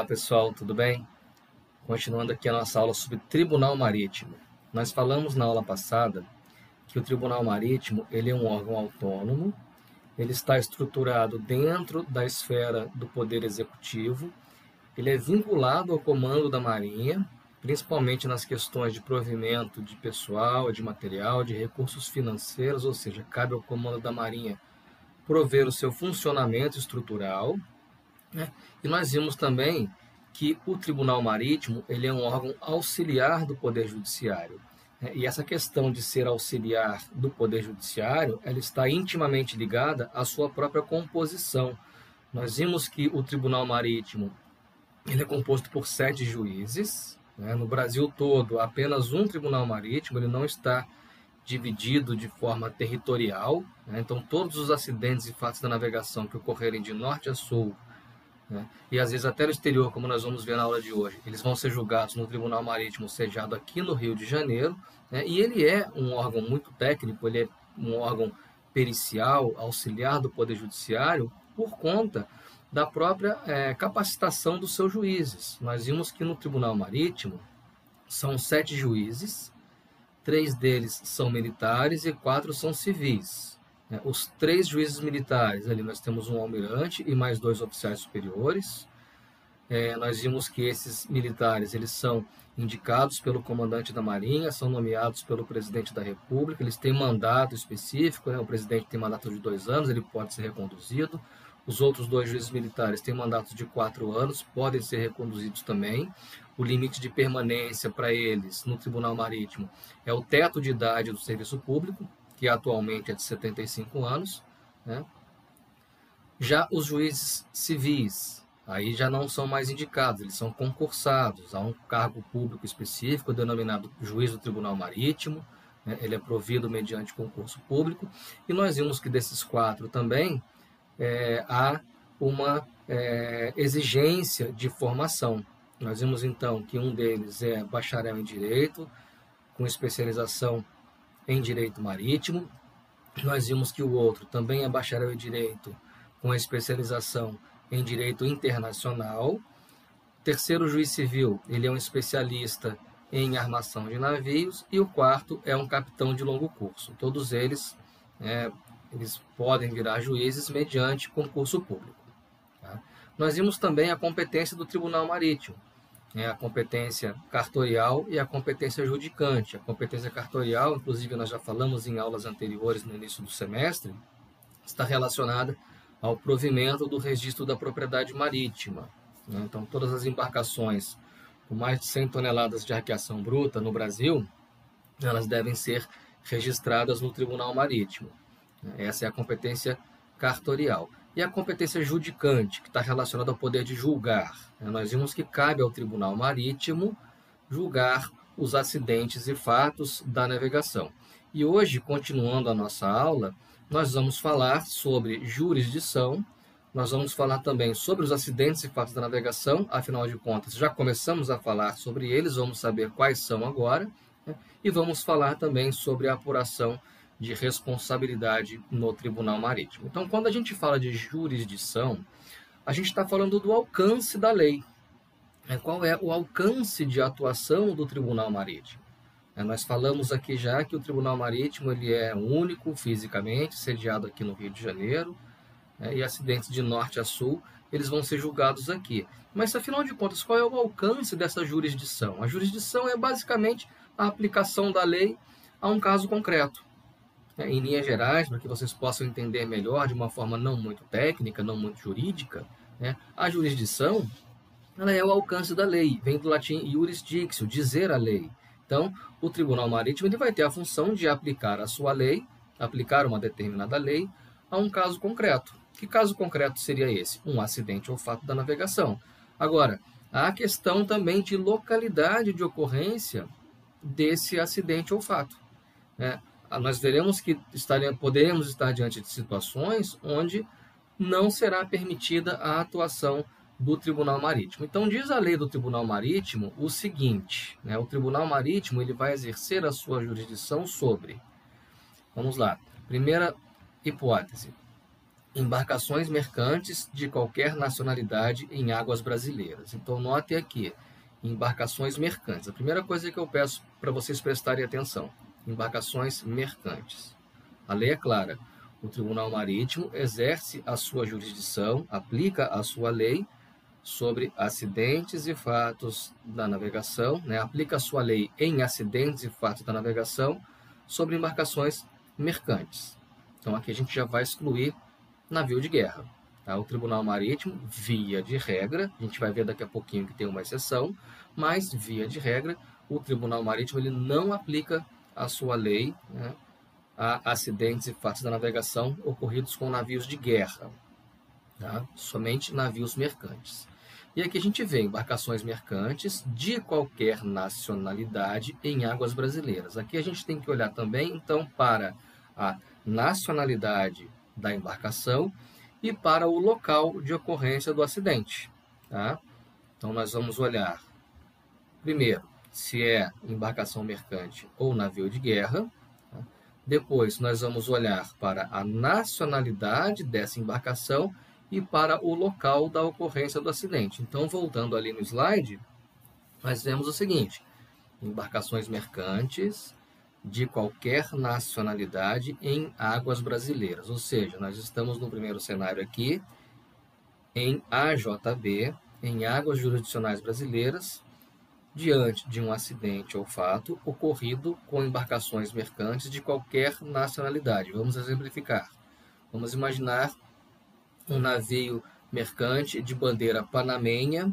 Olá pessoal, tudo bem? Continuando aqui a nossa aula sobre Tribunal Marítimo. Nós falamos na aula passada que o Tribunal Marítimo ele é um órgão autônomo, ele está estruturado dentro da esfera do Poder Executivo, ele é vinculado ao comando da Marinha, principalmente nas questões de provimento de pessoal, de material, de recursos financeiros, ou seja, cabe ao comando da Marinha prover o seu funcionamento estrutural. Né? E nós vimos também que o Tribunal Marítimo ele é um órgão auxiliar do Poder Judiciário. Né? E essa questão de ser auxiliar do Poder Judiciário, ela está intimamente ligada à sua própria composição. Nós vimos que o Tribunal Marítimo ele é composto por sete juízes. Né? No Brasil todo, apenas um Tribunal Marítimo, ele não está dividido de forma territorial. Né? Então, todos os acidentes e fatos da navegação que ocorrerem de norte a sul né? E às vezes até no exterior, como nós vamos ver na aula de hoje, eles vão ser julgados no Tribunal Marítimo sediado aqui no Rio de Janeiro. Né? E ele é um órgão muito técnico, ele é um órgão pericial, auxiliar do Poder Judiciário, por conta da própria é, capacitação dos seus juízes. Nós vimos que no Tribunal Marítimo são sete juízes, três deles são militares e quatro são civis. Né? Os três juízes militares, ali nós temos um almirante e mais dois oficiais superiores. É, nós vimos que esses militares eles são indicados pelo comandante da Marinha, são nomeados pelo presidente da República, eles têm mandato específico, né? o presidente tem mandato de dois anos, ele pode ser reconduzido. Os outros dois juízes militares têm mandatos de quatro anos, podem ser reconduzidos também. O limite de permanência para eles no Tribunal Marítimo é o teto de idade do serviço público, que atualmente é de 75 anos. Né? Já os juízes civis, aí já não são mais indicados, eles são concursados a um cargo público específico, denominado juiz do Tribunal Marítimo. Né? Ele é provido mediante concurso público. E nós vimos que desses quatro também é, há uma é, exigência de formação. Nós vimos então que um deles é bacharel em Direito, com especialização em Direito Marítimo. Nós vimos que o outro também é bacharel em Direito, com especialização em Direito Internacional. terceiro juiz civil, ele é um especialista em armação de navios. E o quarto é um capitão de longo curso. Todos eles, é, eles podem virar juízes mediante concurso público. Tá? Nós vimos também a competência do Tribunal Marítimo é a competência cartorial e a competência judicante. A competência cartorial, inclusive nós já falamos em aulas anteriores no início do semestre, está relacionada ao provimento do registro da propriedade marítima. Né? Então, todas as embarcações com mais de 100 toneladas de arqueação bruta no Brasil, elas devem ser registradas no Tribunal Marítimo. Essa é a competência cartorial. E a competência judicante, que está relacionada ao poder de julgar. Né? Nós vimos que cabe ao Tribunal Marítimo julgar os acidentes e fatos da navegação. E hoje, continuando a nossa aula, nós vamos falar sobre jurisdição, nós vamos falar também sobre os acidentes e fatos da navegação, afinal de contas, já começamos a falar sobre eles, vamos saber quais são agora, né? e vamos falar também sobre a apuração de responsabilidade no Tribunal Marítimo. Então, quando a gente fala de jurisdição, a gente está falando do alcance da lei. É, qual é o alcance de atuação do Tribunal Marítimo? É, nós falamos aqui já que o Tribunal Marítimo ele é único fisicamente, sediado aqui no Rio de Janeiro, é, e acidentes de norte a sul eles vão ser julgados aqui. Mas, afinal de contas, qual é o alcance dessa jurisdição? A jurisdição é basicamente a aplicação da lei a um caso concreto né, em linhas gerais, para que vocês possam entender melhor de uma forma não muito técnica, não muito jurídica, né, a jurisdição ela é o alcance da lei, vem do latim jurisdictio, dizer a lei. Então, o Tribunal Marítimo ele vai ter a função de aplicar a sua lei, aplicar uma determinada lei a um caso concreto. Que caso concreto seria esse? Um acidente ou fato da navegação. Agora, há a questão também de localidade de ocorrência desse acidente ou fato. Né? Nós veremos que estaremos, poderemos estar diante de situações onde não será permitida a atuação do Tribunal Marítimo. Então diz a lei do Tribunal Marítimo o seguinte: né, o Tribunal Marítimo ele vai exercer a sua jurisdição sobre. Vamos lá. Primeira hipótese: embarcações mercantes de qualquer nacionalidade em águas brasileiras. Então, note aqui, embarcações mercantes. A primeira coisa que eu peço para vocês prestarem atenção, embarcações mercantes. A lei é clara, o Tribunal Marítimo exerce a sua jurisdição, aplica a sua lei sobre acidentes e fatos da navegação, né? aplica a sua lei em acidentes e fatos da navegação sobre embarcações mercantes. Então aqui a gente já vai excluir navio de guerra. Tá? O Tribunal Marítimo, via de regra, a gente vai ver daqui a pouquinho que tem uma exceção, mas via de regra, o Tribunal Marítimo ele não aplica a sua lei né, a acidentes e fatos da navegação ocorridos com navios de guerra, tá? somente navios mercantes. E aqui a gente vê embarcações mercantes de qualquer nacionalidade em águas brasileiras. Aqui a gente tem que olhar também, então, para a nacionalidade da embarcação e para o local de ocorrência do acidente. Tá? Então, nós vamos olhar, primeiro, se é embarcação mercante ou navio de guerra. Tá? Depois, nós vamos olhar para a nacionalidade dessa embarcação e para o local da ocorrência do acidente. Então, voltando ali no slide, nós vemos o seguinte: embarcações mercantes, de qualquer nacionalidade em águas brasileiras. Ou seja, nós estamos no primeiro cenário aqui, em AJB, em águas jurisdicionais brasileiras, diante de um acidente ou fato ocorrido com embarcações mercantes de qualquer nacionalidade. Vamos exemplificar. Vamos imaginar um navio mercante de bandeira panamenha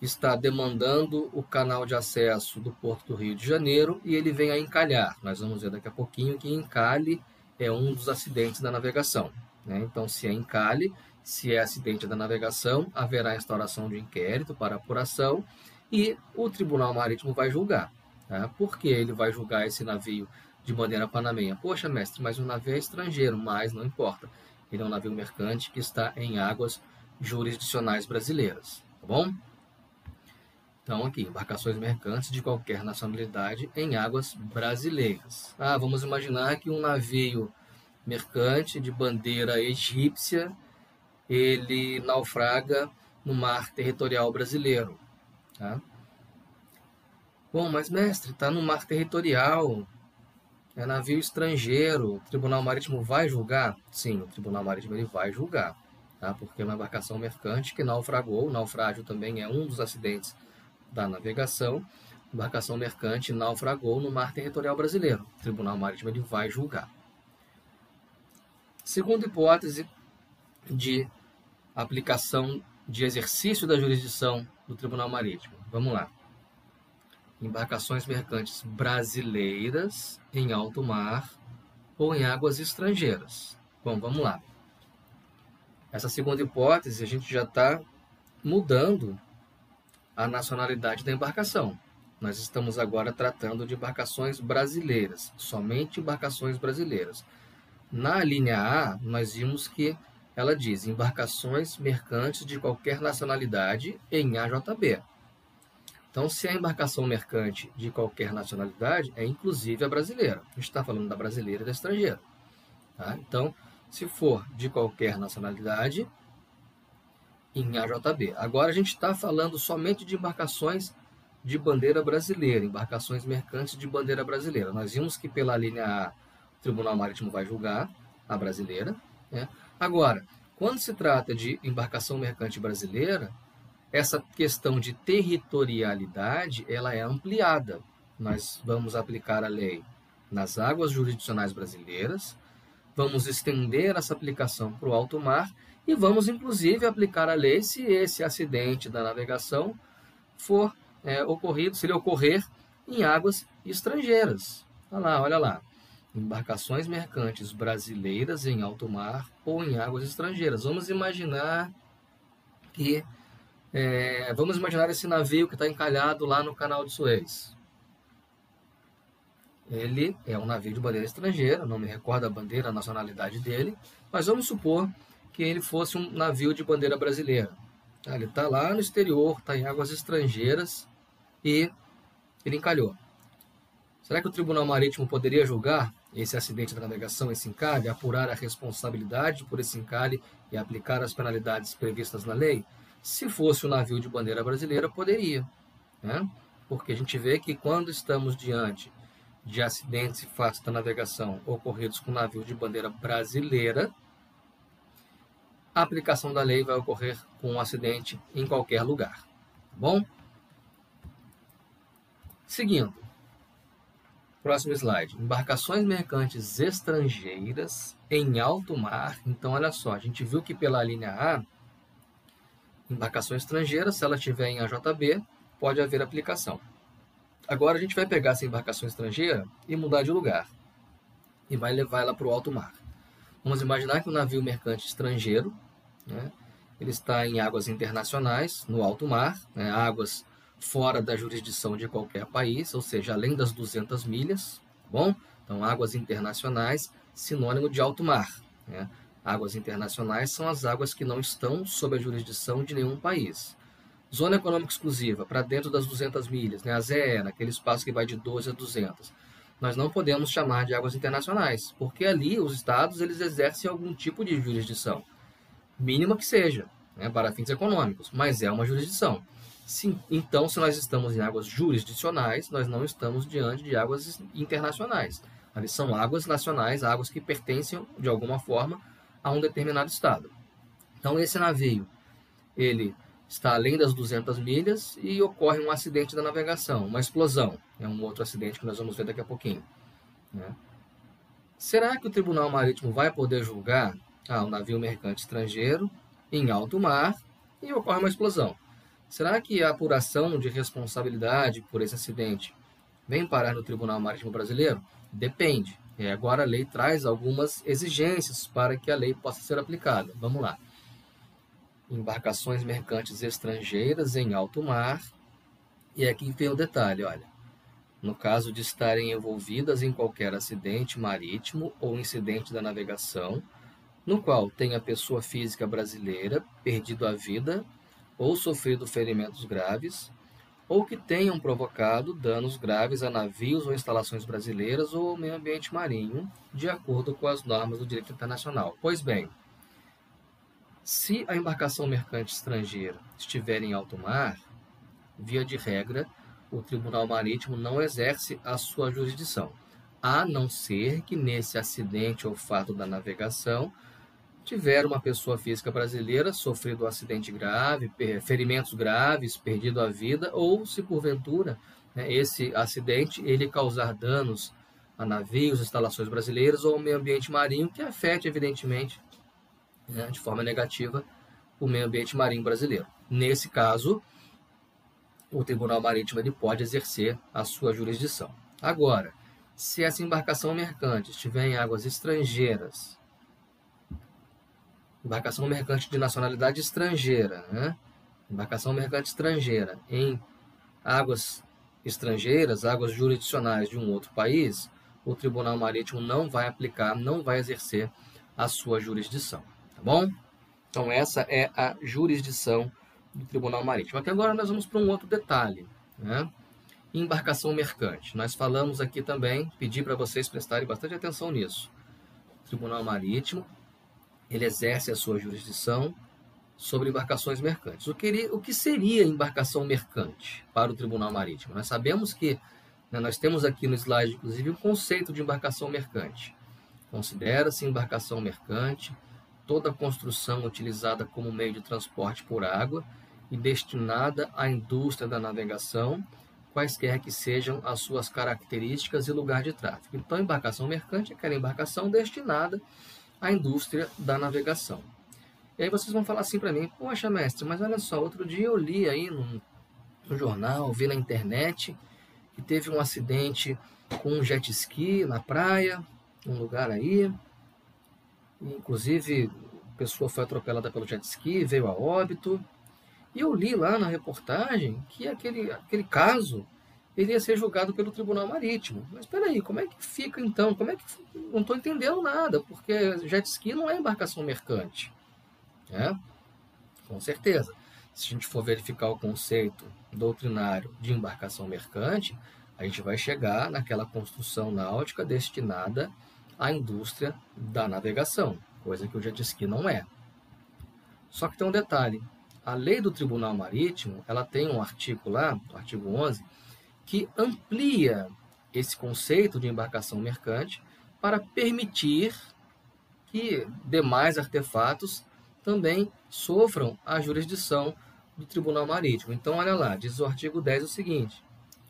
está demandando o canal de acesso do Porto do Rio de Janeiro e ele vem a encalhar. Nós vamos ver daqui a pouquinho que encalhe é um dos acidentes da navegação. Né? Então, se é encalhe, se é acidente da navegação, haverá instauração de inquérito para apuração e o Tribunal Marítimo vai julgar. Tá? Por que ele vai julgar esse navio de bandeira panamenha? Poxa, mestre, mas o navio é estrangeiro, mas não importa. Ele é um navio mercante que está em águas jurisdicionais brasileiras. Tá bom? Então, aqui, embarcações mercantes de qualquer nacionalidade em águas brasileiras. Ah, vamos imaginar que um navio mercante de bandeira egípcia, ele naufraga no mar territorial brasileiro. Tá? Bom, mas mestre, está no mar territorial, é navio estrangeiro, o Tribunal Marítimo vai julgar? Sim, o Tribunal Marítimo ele vai julgar, tá? porque é uma embarcação mercante que naufragou, o naufrágio também é um dos acidentes da navegação, embarcação mercante naufragou no mar territorial brasileiro. O Tribunal Marítimo ele vai julgar. Segunda hipótese de aplicação de exercício da jurisdição do Tribunal Marítimo. Vamos lá. Embarcações mercantes brasileiras em alto mar ou em águas estrangeiras. Bom, vamos lá. Essa segunda hipótese a gente já está mudando a nacionalidade da embarcação. Nós estamos agora tratando de embarcações brasileiras, somente embarcações brasileiras. Na linha A, nós vimos que ela diz embarcações mercantes de qualquer nacionalidade em AJB. Então, se é embarcação mercante de qualquer nacionalidade, é inclusive a brasileira. A gente está falando da brasileira e da estrangeira. Tá? Então, se for de qualquer nacionalidade, em AJB. Agora a gente está falando somente de embarcações de bandeira brasileira, embarcações mercantes de bandeira brasileira. Nós vimos que pela linha A, o Tribunal Marítimo vai julgar a brasileira. Né? Agora, quando se trata de embarcação mercante brasileira, essa questão de territorialidade ela é ampliada. Nós vamos aplicar a lei nas águas jurisdicionais brasileiras, vamos estender essa aplicação para o alto mar e vamos, inclusive, aplicar a lei se esse acidente da navegação for é, ocorrido, se ele ocorrer em águas estrangeiras. Olha lá, olha lá. Embarcações mercantes brasileiras em alto mar ou em águas estrangeiras. Vamos imaginar que. É, vamos imaginar esse navio que está encalhado lá no canal de Suez. Ele é um navio de bandeira estrangeira, não me recordo a bandeira, a nacionalidade dele, mas vamos supor que ele fosse um navio de bandeira brasileira. Tá? Ele está lá no exterior, está em águas estrangeiras e ele encalhou. Será que o Tribunal Marítimo poderia julgar esse acidente da navegação, esse encalhe, apurar a responsabilidade por esse encalhe e aplicar as penalidades previstas na lei? Se fosse um navio de bandeira brasileira, poderia. Né? Porque a gente vê que quando estamos diante de acidentes fatos da navegação ocorridos com navio de bandeira brasileira, a aplicação da lei vai ocorrer com um acidente em qualquer lugar. Tá bom? Seguindo. Próximo slide. Embarcações mercantes estrangeiras em alto mar. Então, olha só, a gente viu que pela linha A, embarcação estrangeira, se ela estiver em AJB, pode haver aplicação. Agora a gente vai pegar essa embarcação estrangeira e mudar de lugar. E vai levar ela para o alto mar. Vamos imaginar que um navio mercante estrangeiro, né, ele está em águas internacionais, no alto mar, né, águas fora da jurisdição de qualquer país, ou seja, além das 200 milhas, tá bom? Então, águas internacionais, sinônimo de alto mar. Né? Águas internacionais são as águas que não estão sob a jurisdição de nenhum país. Zona econômica exclusiva, para dentro das 200 milhas, né? a ZE, naquele espaço que vai de 12 a 200. Nós não podemos chamar de águas internacionais, porque ali os estados eles exercem algum tipo de jurisdição, mínima que seja, né? para fins econômicos, mas é uma jurisdição. Sim, então, se nós estamos em águas jurisdicionais, nós não estamos diante de águas internacionais. Ali são águas nacionais, águas que pertencem, de alguma forma, a um determinado estado. Então, esse navio, ele está além das 200 milhas e ocorre um acidente da navegação, uma explosão. É um outro acidente que nós vamos ver daqui a pouquinho. Né? Será que o Tribunal Marítimo vai poder julgar ah, um navio mercante estrangeiro em alto mar e ocorre uma explosão? Será que a apuração de responsabilidade por esse acidente vem parar no Tribunal Marítimo Brasileiro? Depende. E agora a lei traz algumas exigências para que a lei possa ser aplicada. Vamos lá. Embarcações mercantes estrangeiras em alto mar. E aqui vem o detalhe, olha. No caso de estarem envolvidas em qualquer acidente marítimo ou incidente da navegação, no qual tenha pessoa física brasileira perdido a vida ou sofrido ferimentos graves, ou que tenham provocado danos graves a navios ou instalações brasileiras ou ao meio ambiente marinho, de acordo com as normas do direito internacional. Pois bem, se a embarcação mercante estrangeira estiver em alto mar, via de regra, o Tribunal Marítimo não exerce a sua jurisdição, a não ser que nesse acidente ou fato da navegação tiver uma pessoa física brasileira sofrido um acidente grave, ferimentos graves, perdido a vida, ou se porventura né, esse acidente ele causar danos a navios, instalações brasileiras ou ao meio ambiente marinho, que afete, evidentemente, né, de forma negativa, o meio ambiente marinho brasileiro. Nesse caso, o Tribunal Marítimo ele pode exercer a sua jurisdição. Agora, se essa embarcação mercante estiver em águas estrangeiras, embarcação mercante de nacionalidade estrangeira, né? embarcação mercante estrangeira em águas estrangeiras, águas jurisdicionais de um outro país, o Tribunal Marítimo não vai aplicar, não vai exercer a sua jurisdição, tá bom? Então essa é a jurisdição do Tribunal Marítimo. Aqui agora nós vamos para um outro detalhe, né? Embarcação mercante. Nós falamos aqui também, pedi para vocês prestarem bastante atenção nisso. Tribunal Marítimo ele exerce a sua jurisdição sobre embarcações mercantes. O que, o que seria embarcação mercante para o Tribunal Marítimo? Nós sabemos que né, nós temos aqui no slide, inclusive, um conceito de embarcação mercante. Considera-se embarcação mercante toda construção utilizada como meio de transporte por água e destinada à indústria da navegação, quaisquer que sejam as suas características e lugar de tráfego. Então, embarcação mercante é aquela embarcação destinada a indústria da navegação. E aí vocês vão falar assim para mim, poxa mestre, mas olha só, outro dia eu li aí no, jornal, vi na internet que teve um acidente com um jet ski na praia, um lugar aí, inclusive a pessoa foi atropelada pelo jet ski, veio a óbito, e eu li lá na reportagem que aquele, aquele caso ele ia ser julgado pelo Tribunal Marítimo. Mas espera aí, como é que fica então? Como é que não estou entendendo nada? Porque jet ski não é embarcação mercante, né? Com certeza. Se a gente for verificar o conceito doutrinário de embarcação mercante, a gente vai chegar naquela construção náutica destinada à indústria da navegação, coisa que já disse que não é. Só que tem um detalhe: a lei do Tribunal Marítimo ela tem um artigo lá, o artigo 11, que amplia esse conceito de embarcação mercante para permitir que demais artefatos também sofram a jurisdição do Tribunal Marítimo. Então, olha lá, diz o artigo 10 o seguinte: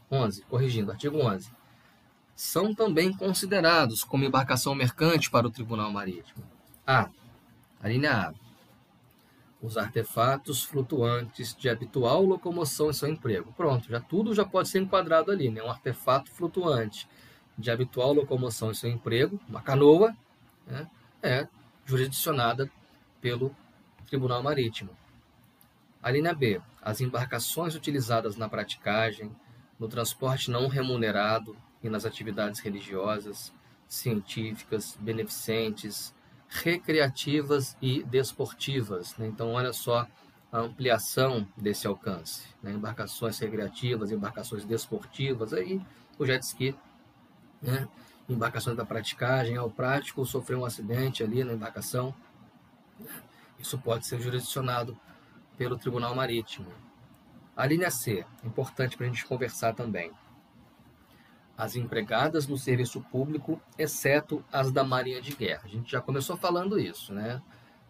11, corrigindo, artigo 11. São também considerados como embarcação mercante para o Tribunal Marítimo. A. A linha A. Os artefatos flutuantes de habitual locomoção em seu emprego. Pronto, já tudo já pode ser enquadrado ali, né? Um artefato flutuante de habitual locomoção em seu emprego, uma canoa, né? é jurisdicionada pelo Tribunal Marítimo. A linha B. As embarcações utilizadas na praticagem, no transporte não remunerado e nas atividades religiosas, científicas, beneficentes, recreativas e desportivas. Né? Então, olha só a ampliação desse alcance. Né? Embarcações recreativas, embarcações desportivas, aí o jet ski, né? embarcações da praticagem, ao prático sofreu um acidente ali na embarcação, isso pode ser jurisdicionado pelo Tribunal Marítimo. A linha C, importante para a gente conversar também. As empregadas no serviço público, exceto as da Marinha de Guerra. A gente já começou falando isso, né?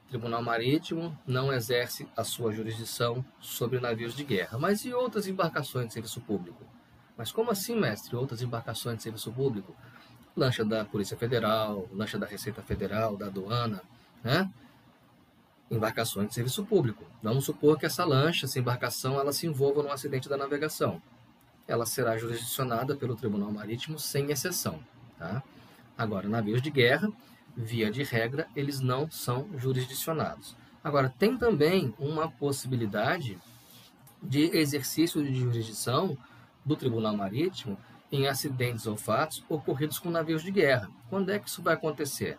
O Tribunal Marítimo não exerce a sua jurisdição sobre navios de guerra. Mas e outras embarcações de serviço público? Mas como assim, mestre? Outras embarcações de serviço público? Lancha da Polícia Federal, lancha da Receita Federal, da aduana, né? embarcações de serviço público. Vamos supor que essa lancha, essa embarcação, ela se envolva num acidente da navegação. Ela será jurisdicionada pelo Tribunal Marítimo sem exceção. Tá? Agora, navios de guerra, via de regra, eles não são jurisdicionados. Agora, tem também uma possibilidade de exercício de jurisdição do Tribunal Marítimo em acidentes ou fatos ocorridos com navios de guerra. Quando é que isso vai acontecer?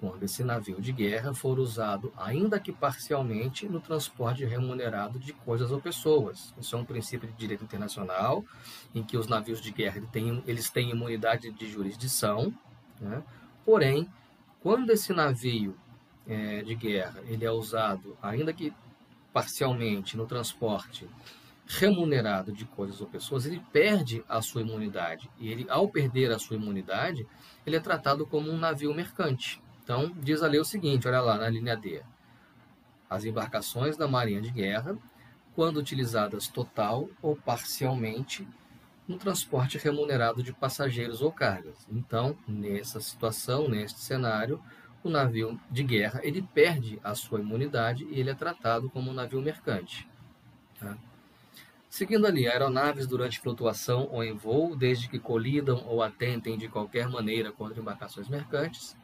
Quando esse navio de guerra for usado, ainda que parcialmente, no transporte remunerado de coisas ou pessoas. Isso é um princípio de direito internacional, em que os navios de guerra têm, eles têm imunidade de jurisdição, né? porém, quando esse navio é, de guerra ele é usado, ainda que parcialmente, no transporte remunerado de coisas ou pessoas, ele perde a sua imunidade. E ele, ao perder a sua imunidade, ele é tratado como um navio mercante. Então, diz a lei o seguinte, olha lá na linha D. As embarcações da Marinha de Guerra, quando utilizadas total ou parcialmente no transporte remunerado de passageiros ou cargas. Então, nessa situação, neste cenário, o navio de guerra ele perde a sua imunidade e ele é tratado como um navio mercante. Tá? Seguindo ali, aeronaves durante flutuação ou em voo, desde que colidam ou atentem de qualquer maneira contra embarcações mercantes,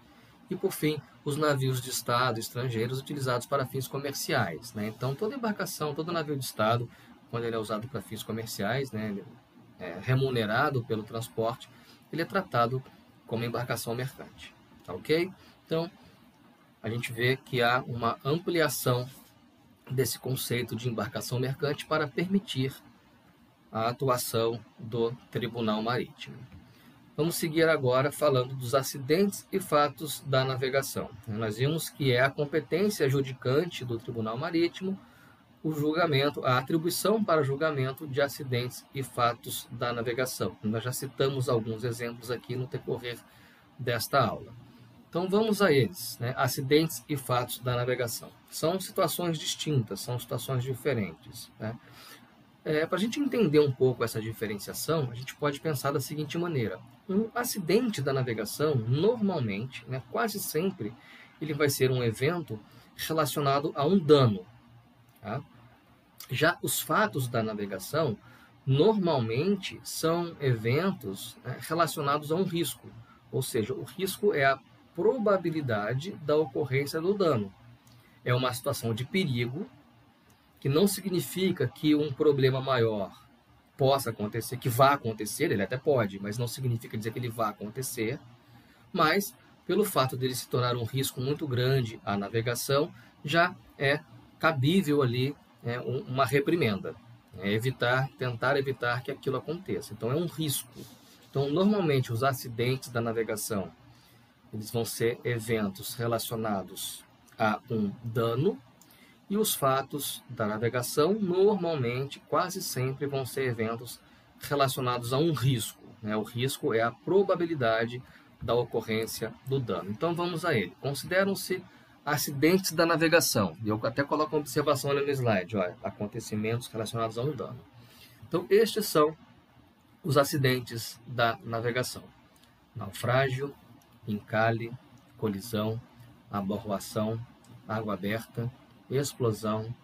e, por fim, os navios de Estado estrangeiros utilizados para fins comerciais. Né? Então, toda embarcação, todo navio de Estado, quando ele é usado para fins comerciais, né, é remunerado pelo transporte, ele é tratado como embarcação mercante. Tá ok? Então, a gente vê que há uma ampliação desse conceito de embarcação mercante para permitir a atuação do Tribunal Marítimo. Vamos seguir agora falando dos acidentes e fatos da navegação. Nós vimos que é a competência judicante do Tribunal Marítimo o julgamento, a atribuição para julgamento de acidentes e fatos da navegação. Nós já citamos alguns exemplos aqui no decorrer desta aula. Então vamos a eles, né? acidentes e fatos da navegação. São situações distintas, são situações diferentes. Né? É, Para a gente entender um pouco essa diferenciação, a gente pode pensar da seguinte maneira: um acidente da navegação, normalmente, né, quase sempre, ele vai ser um evento relacionado a um dano. Tá? Já os fatos da navegação, normalmente, são eventos né, relacionados a um risco, ou seja, o risco é a probabilidade da ocorrência do dano. É uma situação de perigo que não significa que um problema maior possa acontecer, que vá acontecer, ele até pode, mas não significa dizer que ele vá acontecer, mas pelo fato dele se tornar um risco muito grande à navegação, já é cabível ali é, uma reprimenda. É evitar, tentar evitar que aquilo aconteça. Então é um risco. Então normalmente os acidentes da navegação eles vão ser eventos relacionados a um dano e os fatos da navegação normalmente quase sempre vão ser eventos relacionados a um risco. Né? O risco é a probabilidade da ocorrência do dano. Então vamos a ele. Consideram-se acidentes da navegação. Eu até coloco uma observação ali no slide, olha, acontecimentos relacionados a um dano. Então, estes são os acidentes da navegação: naufrágio, encalhe, colisão, aborroação, água aberta, explosão,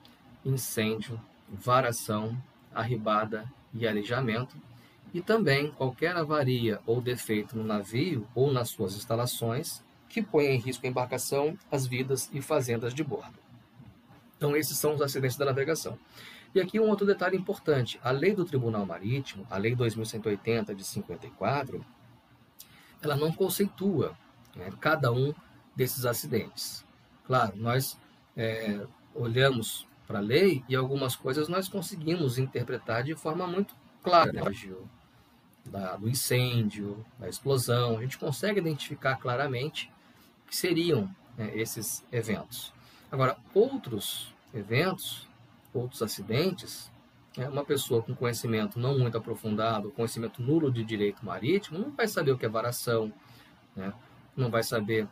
incêndio, varação, arribada e alijamento, e também qualquer avaria ou defeito no navio ou nas suas instalações que ponha em risco a embarcação, as vidas e fazendas de bordo. Então, esses são os acidentes da navegação. E aqui um outro detalhe importante: a lei do Tribunal Marítimo, a lei 2180 de 54, ela não conceitua né, cada um desses acidentes. Claro, nós é, olhamos para a lei e algumas coisas nós conseguimos interpretar de forma muito clara. Né? Da, do incêndio, da explosão, a gente consegue identificar claramente que seriam né, esses eventos. Agora, outros eventos, outros acidentes, né, uma pessoa com conhecimento não muito aprofundado, conhecimento nulo de direito marítimo, não vai saber o que é varação, né, não vai saber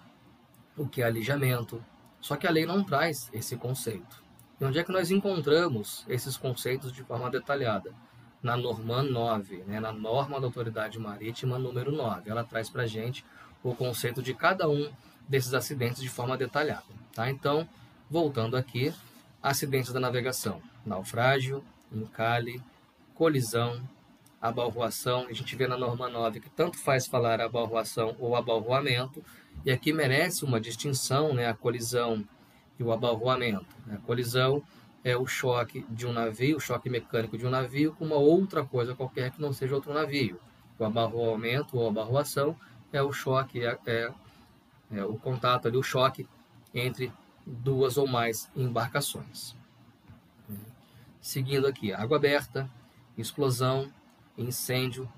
o que é alijamento. Só que a lei não traz esse conceito. E onde é que nós encontramos esses conceitos de forma detalhada? Na norma 9, né, na norma da autoridade marítima número 9. Ela traz para a gente o conceito de cada um desses acidentes de forma detalhada. Tá? Então, voltando aqui, acidentes da navegação, naufrágio, encalhe, colisão, abalroação. A gente vê na norma 9 que tanto faz falar abalroação ou abalroamento, e aqui merece uma distinção, né, a colisão e o abalroamento. A colisão é o choque de um navio, o choque mecânico de um navio com uma outra coisa qualquer que não seja outro navio. O abalroamento ou abalroação é o choque, é, é é, o contato ali, o choque entre duas ou mais embarcações. Seguindo aqui, água aberta, explosão, incêndio,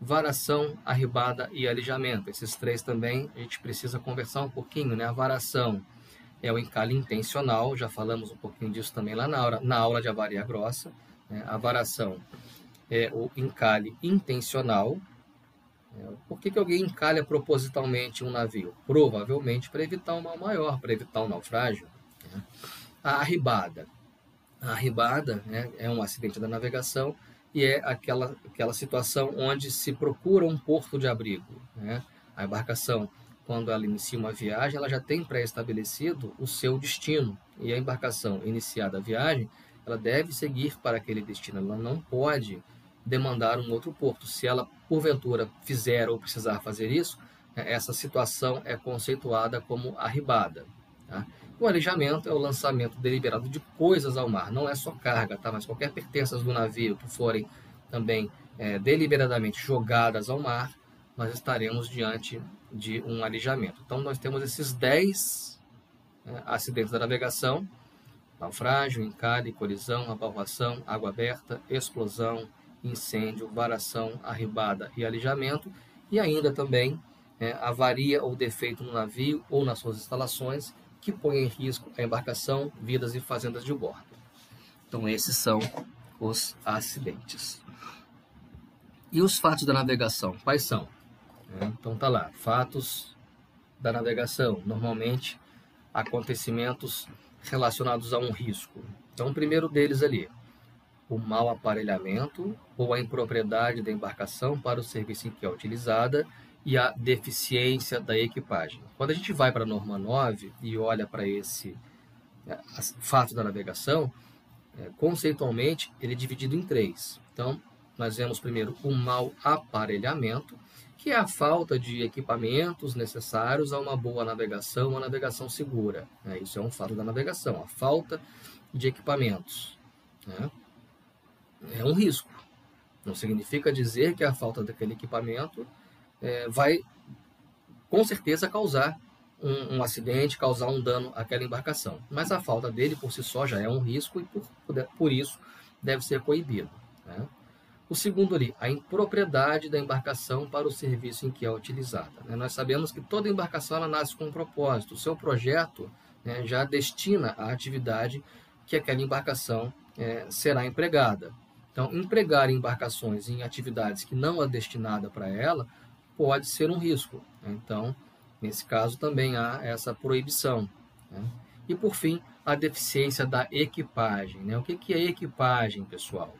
varação, arribada e alijamento. Esses três também a gente precisa conversar um pouquinho, né? A varação é o encalhe intencional, já falamos um pouquinho disso também lá na aula, na aula de avaria grossa. Né? A varação é o encalhe intencional, é, por que, que alguém encalha propositalmente um navio? Provavelmente para evitar um mal maior, para evitar um naufrágio. Né? A arribada. A arribada né, é um acidente da navegação e é aquela, aquela situação onde se procura um porto de abrigo. Né? A embarcação, quando ela inicia uma viagem, ela já tem pré-estabelecido o seu destino. E a embarcação iniciada a viagem, ela deve seguir para aquele destino. Ela não pode demandar um outro porto. Se ela, porventura, fizer ou precisar fazer isso, é, essa situação é conceituada como arribada. Tá? O alijamento é o lançamento deliberado de coisas ao mar, não é só carga, tá? mas qualquer pertenças do navio que forem também é, deliberadamente jogadas ao mar, nós estaremos diante de um alijamento. Então, nós temos esses 10 é, acidentes da navegação, naufrágio, encalhe, colisão, abalroação, água aberta, explosão, incêndio, varação, arribada e alijamento, e ainda também é, avaria ou defeito no navio ou nas suas instalações que põe em risco a embarcação, vidas e fazendas de bordo. Então, esses são os acidentes. E os fatos da navegação, quais são? É, então, tá lá, fatos da navegação, normalmente acontecimentos relacionados a um risco. Então, o primeiro deles ali, o mau aparelhamento ou a impropriedade da embarcação para o serviço em que é utilizada e a deficiência da equipagem. Quando a gente vai para a norma 9 e olha para esse é, fato da navegação, é, conceitualmente ele é dividido em três. Então, nós vemos primeiro o mau aparelhamento, que é a falta de equipamentos necessários a uma boa navegação, uma navegação segura. É, isso é um fato da navegação, a falta de equipamentos. Né? é um risco. Não significa dizer que a falta daquele equipamento é, vai, com certeza, causar um, um, acidente, causar um dano àquela embarcação. Mas a falta dele por si só já é um risco e por, por isso deve ser coibido. Né? O segundo ali, a impropriedade da embarcação para o serviço em que é utilizada. Né? Nós sabemos que toda embarcação ela nasce com um propósito. O seu projeto né, já destina a atividade que aquela embarcação é, será empregada. Então, empregar embarcações em atividades que não é destinada para ela pode ser um risco. Então, nesse caso também há essa proibição. Né? E por fim, a deficiência da equipagem. Né? O que, que é equipagem, pessoal?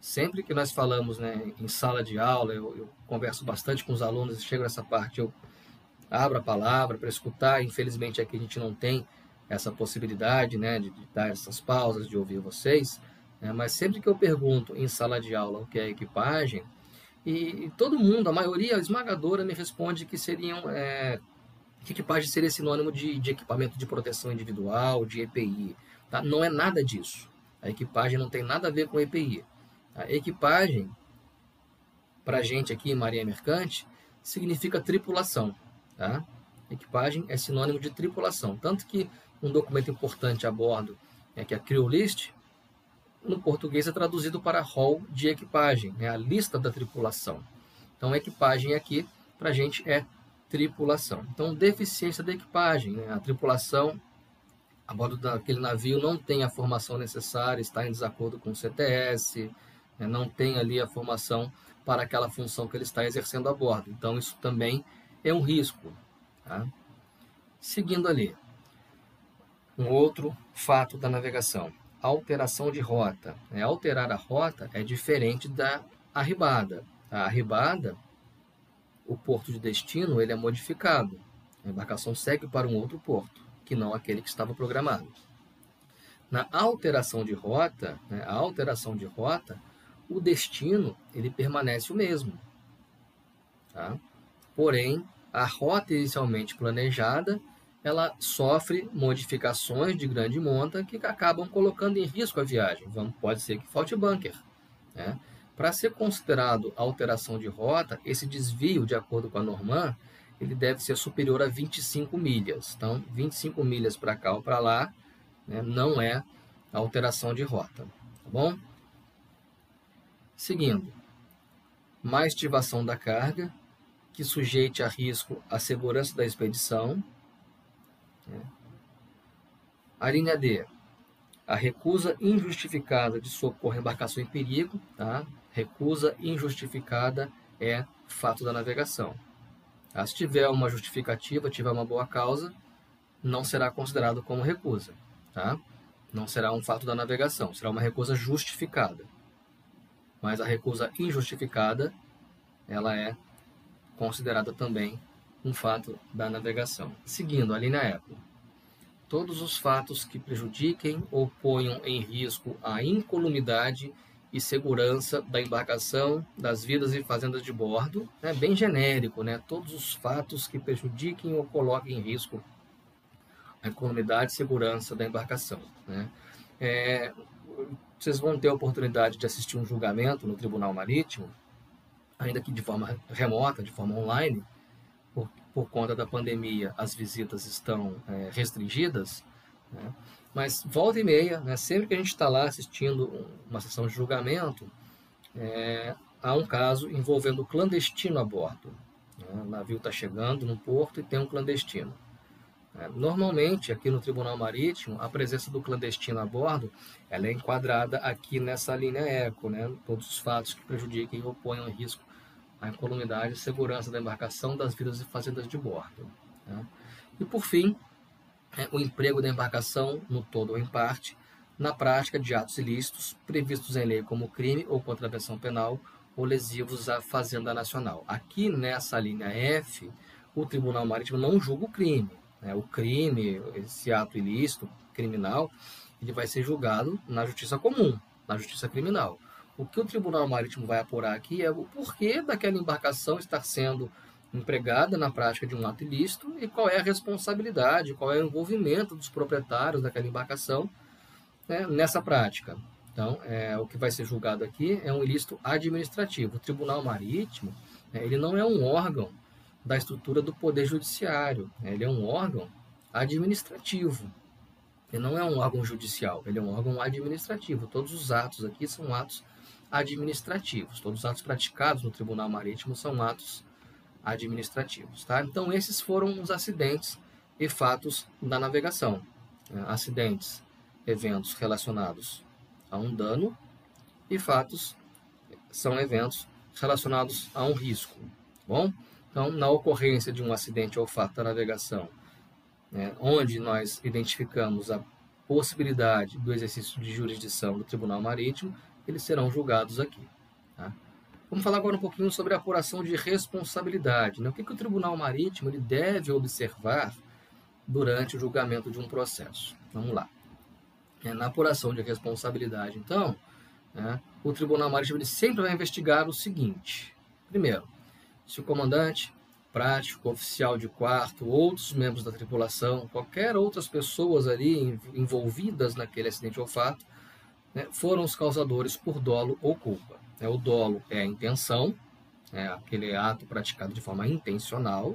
Sempre que nós falamos né, em sala de aula, eu, eu converso bastante com os alunos, chego nessa parte, eu abro a palavra para escutar. Infelizmente aqui a gente não tem essa possibilidade né, de, de dar essas pausas, de ouvir vocês. Né, mas sempre que eu pergunto em sala de aula o que é equipagem, e, e todo mundo, a maioria esmagadora, me responde que seriam é, que equipagem seria sinônimo de, de, equipamento de proteção individual, de EPI. Tá? Não é nada disso. A equipagem não tem nada a ver com EPI. A equipagem, para a gente aqui, Marinha Mercante, significa tripulação. Tá? Equipagem é sinônimo de tripulação. Tanto que um documento importante a bordo, é que a Crew List, no português é traduzido para hall de equipagem, é a lista da tripulação. Então, equipagem aqui, para a gente, é tripulação. Então, deficiência da equipagem. Né? A tripulação a bordo daquele navio não tem a formação necessária, está em desacordo com o CTS, né, não tem ali a formação para aquela função que ele está exercendo a bordo. Então, isso também é um risco. Tá? Seguindo ali, um outro fato da navegação, alteração de rota. É, alterar a rota é diferente da arribada. A arribada, o porto de destino, ele é modificado. A embarcação segue para um outro porto, que não aquele que estava programado. Na alteração de rota, né, a alteração de rota, o destino ele permanece o mesmo. Tá? Porém, a rota inicialmente planejada ela sofre modificações de grande monta que acabam colocando em risco a viagem. Vamos, pode ser que falte bunker. Né? Para ser considerado alteração de rota, esse desvio, de acordo com a Norman, ele deve ser superior a 25 milhas. Então, 25 milhas para cá ou para lá né, não é alteração de rota. Tá bom? Seguindo, má estivação da carga, que sujeite a risco a segurança da expedição. A linha D, a recusa injustificada de socorro embarcação em perigo. Tá? Recusa injustificada é fato da navegação. Tá? Se tiver uma justificativa, tiver uma boa causa, não será considerado como recusa. Tá? Não será um fato da navegação, será uma recusa justificada mas a recusa injustificada ela é considerada também um fato da navegação. Seguindo a linha EPO, todos os fatos que prejudiquem ou ponham em risco a incolumidade e segurança da embarcação, das vidas e fazendas de bordo, é bem genérico, né? Todos os fatos que prejudiquem ou coloquem em risco a incolumidade e segurança da embarcação, né? É, vocês vão ter a oportunidade de assistir um julgamento no Tribunal Marítimo, ainda que de forma remota, de forma online, por, conta da pandemia, as visitas estão é, restringidas, né? mas volta e meia, né, sempre que a gente está lá assistindo uma sessão de julgamento, é, há um caso envolvendo clandestino a bordo. Né? O navio está chegando no porto e tem um clandestino. É, normalmente, aqui no Tribunal Marítimo, a presença do clandestino a bordo ela é enquadrada aqui nessa linha eco, né? todos os fatos que prejudiquem ou ponham em risco a incolumidade e segurança da embarcação, das vidas e fazendas de bordo. Né? E, por fim, é, o emprego da embarcação, no todo ou em parte, na prática de atos ilícitos previstos em lei como crime ou contravenção penal ou lesivos à Fazenda Nacional. Aqui nessa linha F, o Tribunal Marítimo não julga o crime, né, o crime, esse ato ilícito, criminal, ele vai ser julgado na justiça comum, na justiça criminal. O que o Tribunal Marítimo vai apurar aqui é o porquê daquela embarcação estar sendo empregada na prática de um ato ilícito e qual é a responsabilidade, qual é o envolvimento dos proprietários daquela embarcação né, nessa prática. Então, é, o que vai ser julgado aqui é um ilícito administrativo. O Tribunal Marítimo, né, ele não é um órgão da estrutura do Poder Judiciário. Ele é um órgão administrativo. Ele não é um órgão judicial, ele é um órgão administrativo. Todos os atos aqui são atos administrativos. Todos os atos praticados no Tribunal Marítimo são atos administrativos. Tá? Então, esses foram os acidentes e fatos da navegação. É, acidentes, eventos relacionados a um dano e fatos são eventos relacionados a um risco. Tá bom, então, na ocorrência de um acidente ou fato da navegação, né, onde nós identificamos a possibilidade do exercício de jurisdição do Tribunal Marítimo, eles serão julgados aqui. Tá? Vamos falar agora um pouquinho sobre a apuração de responsabilidade. Né? O que, que o Tribunal Marítimo ele deve observar durante o julgamento de um processo? Vamos lá. É, na apuração de responsabilidade, então, né, o Tribunal Marítimo ele sempre vai investigar o seguinte: primeiro, se o comandante, prático, oficial de quarto, outros membros da tripulação, qualquer outras pessoas ali envolvidas naquele acidente ou fato, né, foram os causadores por dolo ou culpa. É, o dolo é a intenção, é aquele ato praticado de forma intencional,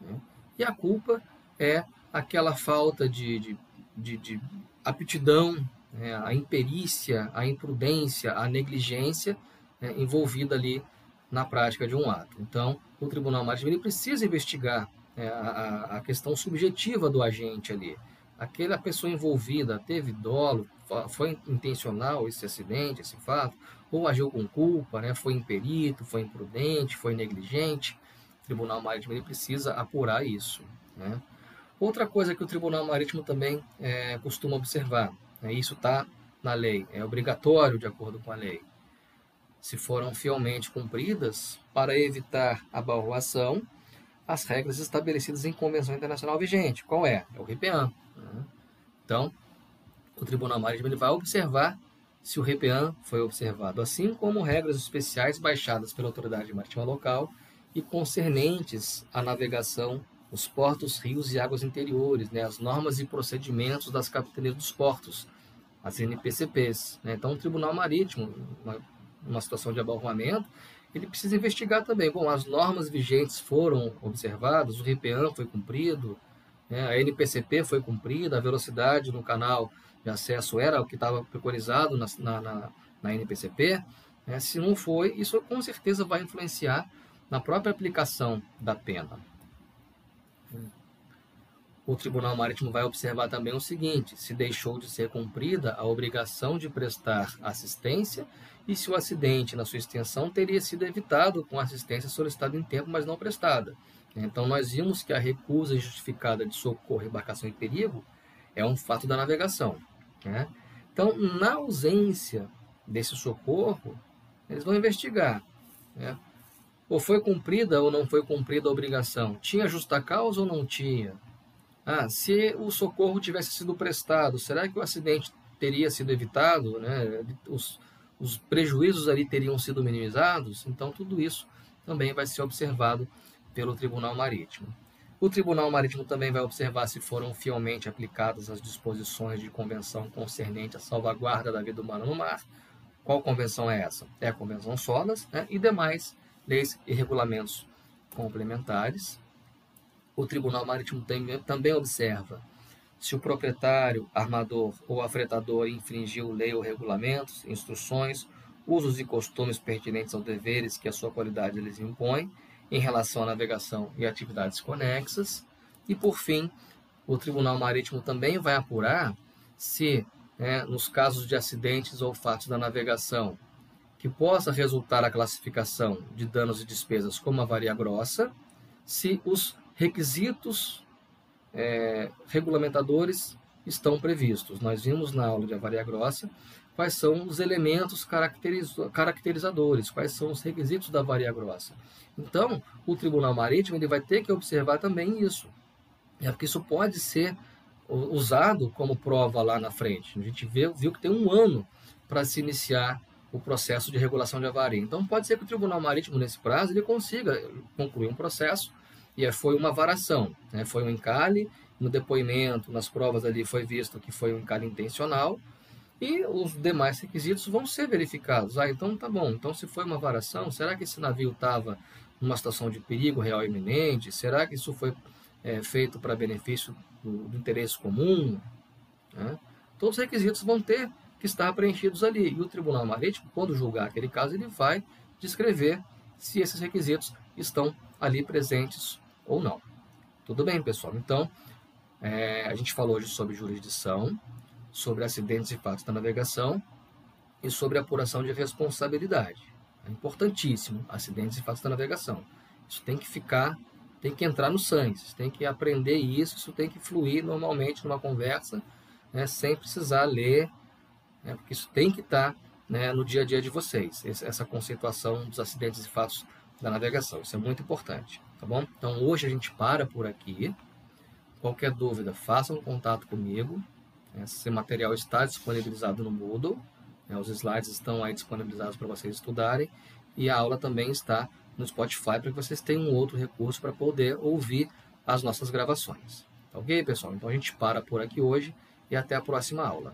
né, e a culpa é aquela falta de, de, de, de aptidão, né, a imperícia, a imprudência, a negligência né, envolvida ali na prática de um ato. Então, o Tribunal Marítimo precisa investigar é, a, a, questão subjetiva do agente ali. Aquela pessoa envolvida teve dolo, foi intencional esse acidente, esse fato, ou agiu com culpa, né? foi imperito, foi imprudente, foi negligente. O Tribunal Marítimo precisa apurar isso. Né? Outra coisa que o Tribunal Marítimo também é, costuma observar, né? isso está na lei, é obrigatório de acordo com a lei. Se foram fielmente cumpridas, para evitar a barroação, as regras estabelecidas em convenção internacional vigente. Qual é? É o RPAN. Né? Então, o Tribunal Marítimo ele vai observar se o RPAN foi observado, assim como regras especiais baixadas pela autoridade marítima local e concernentes à navegação nos portos, rios e águas interiores, né, as normas e procedimentos das capitanias dos portos, as NPCPs. Né? Então, o Tribunal Marítimo, uma, uma situação de abarroamento, ele precisa investigar também. Bom, as normas vigentes foram observadas, o RPAN foi cumprido, né, a NPCP foi cumprida, a velocidade no canal de acesso era o que estava preconizado na, na, na NPCP, né? se não foi, isso com certeza vai influenciar na própria aplicação da pena. O Tribunal Marítimo vai observar também o seguinte: se deixou de ser cumprida a obrigação de prestar assistência e se o acidente, na sua extensão, teria sido evitado com assistência solicitada em tempo, mas não prestada. Então, nós vimos que a recusa injustificada de socorro embarcação em perigo é um fato da navegação. Né? Então, na ausência desse socorro, eles vão investigar. Né? Ou foi cumprida ou não foi cumprida a obrigação? Tinha justa causa ou não tinha? Ah, se o socorro tivesse sido prestado, será que o acidente teria sido evitado? Né? Os, os prejuízos ali teriam sido minimizados? Então, tudo isso também vai ser observado pelo Tribunal Marítimo. O Tribunal Marítimo também vai observar se foram fielmente aplicadas as disposições de convenção concernente à salvaguarda da vida humana no mar. Qual convenção é essa? É a Convenção SOLAS né? e demais leis e regulamentos complementares. O Tribunal Marítimo também observa se o proprietário, armador ou afretador infringiu lei ou regulamentos, instruções, usos e costumes pertinentes aos deveres que a sua qualidade lhes impõe em relação à navegação e atividades conexas. E, por fim, o Tribunal Marítimo também vai apurar se, né, nos casos de acidentes ou fatos da navegação, que possa resultar a classificação de danos e despesas como avaria grossa, se os requisitos é, regulamentadores estão previstos. Nós vimos na aula de avaria grossa quais são os elementos caracterizadores, quais são os requisitos da avaria grossa. Então, o Tribunal Marítimo ele vai ter que observar também isso, é porque isso pode ser usado como prova lá na frente. A gente viu, viu que tem um ano para se iniciar o processo de regulação de avaria. Então, pode ser que o Tribunal Marítimo, nesse prazo, ele consiga concluir um processo e foi uma varação, né? foi um encalhe, no depoimento, nas provas ali foi visto que foi um encalhe intencional, e os demais requisitos vão ser verificados. Ah, então tá bom. Então, se foi uma varação, será que esse navio estava numa situação de perigo real iminente? Será que isso foi é, feito para benefício do, do, interesse comum? Né? Todos os requisitos vão ter que estar preenchidos ali. E o Tribunal Marítimo, quando julgar aquele caso, ele vai descrever se esses requisitos estão ali presentes ou não. Tudo bem, pessoal? Então, é, a gente falou hoje sobre jurisdição, sobre acidentes e fatos da navegação e sobre apuração de responsabilidade. É importantíssimo, acidentes e fatos da navegação. Isso tem que ficar, tem que entrar no sangue, você tem que aprender isso, isso tem que fluir normalmente numa conversa, né, sem precisar ler, né, porque isso tem que estar né, no dia a dia de vocês, essa conceituação dos acidentes e fatos da navegação. Isso é muito importante, tá bom? Então hoje a gente para por aqui. Qualquer dúvida, façam um contato comigo. Esse material está disponibilizado no Moodle. Né, os slides estão aí disponibilizados para vocês estudarem. E a aula também está no Spotify para que vocês tenham um outro recurso para poder ouvir as nossas gravações. Tá ok, pessoal? Então a gente para por aqui hoje e até a próxima aula.